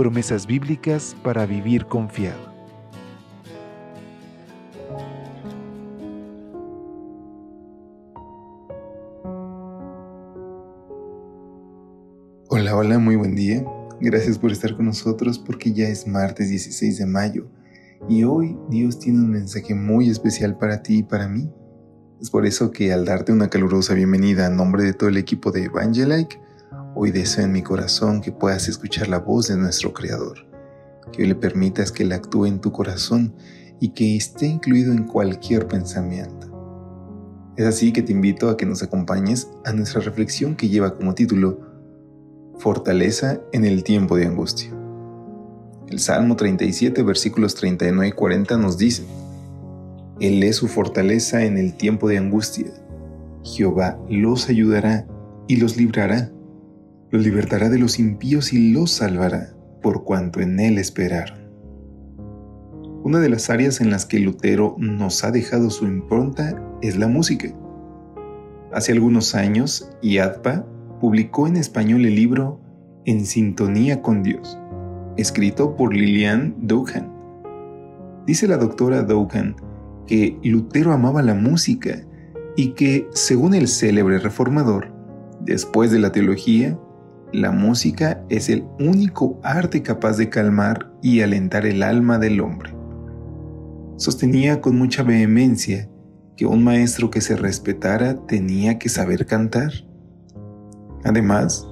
promesas bíblicas para vivir confiado. Hola, hola, muy buen día. Gracias por estar con nosotros porque ya es martes 16 de mayo y hoy Dios tiene un mensaje muy especial para ti y para mí. Es por eso que al darte una calurosa bienvenida a nombre de todo el equipo de Evangelike, Hoy deseo en mi corazón que puedas escuchar la voz de nuestro Creador, que le permitas que Él actúe en tu corazón y que esté incluido en cualquier pensamiento. Es así que te invito a que nos acompañes a nuestra reflexión que lleva como título Fortaleza en el tiempo de angustia. El Salmo 37, versículos 39 y 40 nos dice, Él es su fortaleza en el tiempo de angustia. Jehová los ayudará y los librará los libertará de los impíos y los salvará, por cuanto en él esperaron. Una de las áreas en las que Lutero nos ha dejado su impronta es la música. Hace algunos años, IADPA publicó en español el libro En sintonía con Dios, escrito por Lilian Doucan. Dice la doctora Doucan que Lutero amaba la música y que, según el célebre reformador, después de la teología, la música es el único arte capaz de calmar y alentar el alma del hombre. Sostenía con mucha vehemencia que un maestro que se respetara tenía que saber cantar. Además,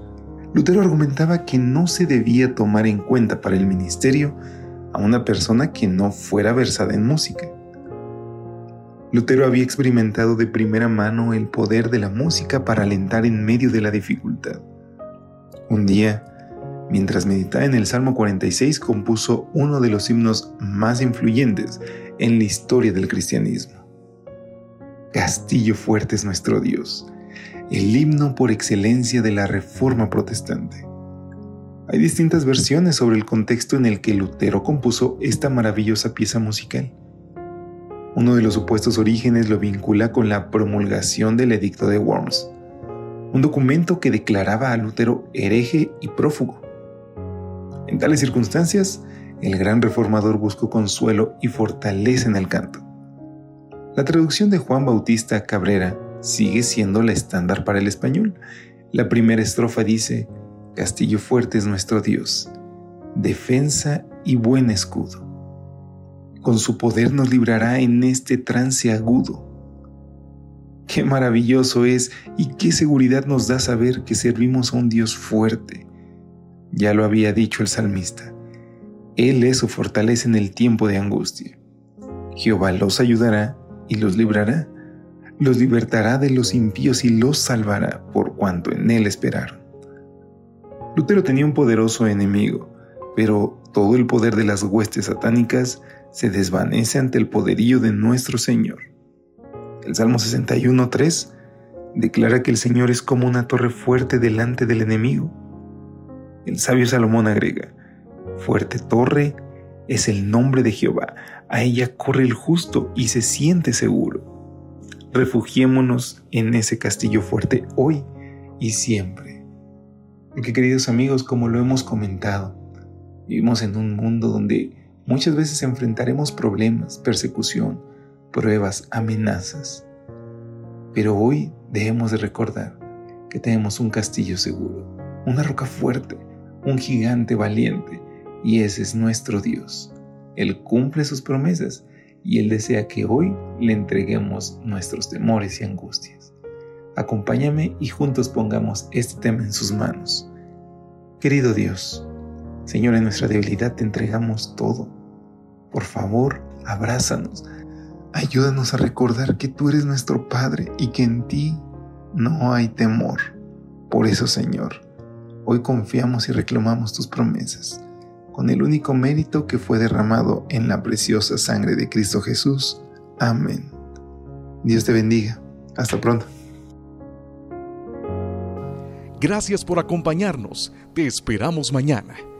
Lutero argumentaba que no se debía tomar en cuenta para el ministerio a una persona que no fuera versada en música. Lutero había experimentado de primera mano el poder de la música para alentar en medio de la dificultad. Un día, mientras meditaba en el Salmo 46, compuso uno de los himnos más influyentes en la historia del cristianismo. Castillo fuerte es nuestro Dios, el himno por excelencia de la Reforma protestante. Hay distintas versiones sobre el contexto en el que Lutero compuso esta maravillosa pieza musical. Uno de los supuestos orígenes lo vincula con la promulgación del Edicto de Worms, un documento que declaraba a Lutero hereje y prófugo. En tales circunstancias, el gran reformador buscó consuelo y fortaleza en el canto. La traducción de Juan Bautista Cabrera sigue siendo la estándar para el español. La primera estrofa dice, Castillo fuerte es nuestro Dios, defensa y buen escudo. Con su poder nos librará en este trance agudo Qué maravilloso es y qué seguridad nos da saber que servimos a un Dios fuerte. Ya lo había dicho el salmista. Él es su fortaleza en el tiempo de angustia. Jehová los ayudará y los librará. Los libertará de los impíos y los salvará por cuanto en él esperaron. Lutero tenía un poderoso enemigo, pero todo el poder de las huestes satánicas se desvanece ante el poderío de nuestro Señor. El Salmo 61.3 declara que el Señor es como una torre fuerte delante del enemigo. El sabio Salomón agrega, fuerte torre es el nombre de Jehová, a ella corre el justo y se siente seguro. Refugiémonos en ese castillo fuerte hoy y siempre. Porque queridos amigos, como lo hemos comentado, vivimos en un mundo donde muchas veces enfrentaremos problemas, persecución, pruebas, amenazas. Pero hoy debemos de recordar que tenemos un castillo seguro, una roca fuerte, un gigante valiente, y ese es nuestro Dios. Él cumple sus promesas y Él desea que hoy le entreguemos nuestros temores y angustias. Acompáñame y juntos pongamos este tema en sus manos. Querido Dios, Señor, en nuestra debilidad te entregamos todo. Por favor, abrázanos, Ayúdanos a recordar que tú eres nuestro Padre y que en ti no hay temor. Por eso, Señor, hoy confiamos y reclamamos tus promesas. con el único mérito que fue derramado en la preciosa sangre de Cristo Jesús. Amén. Dios te bendiga. Hasta pronto. Gracias por acompañarnos. Te esperamos mañana.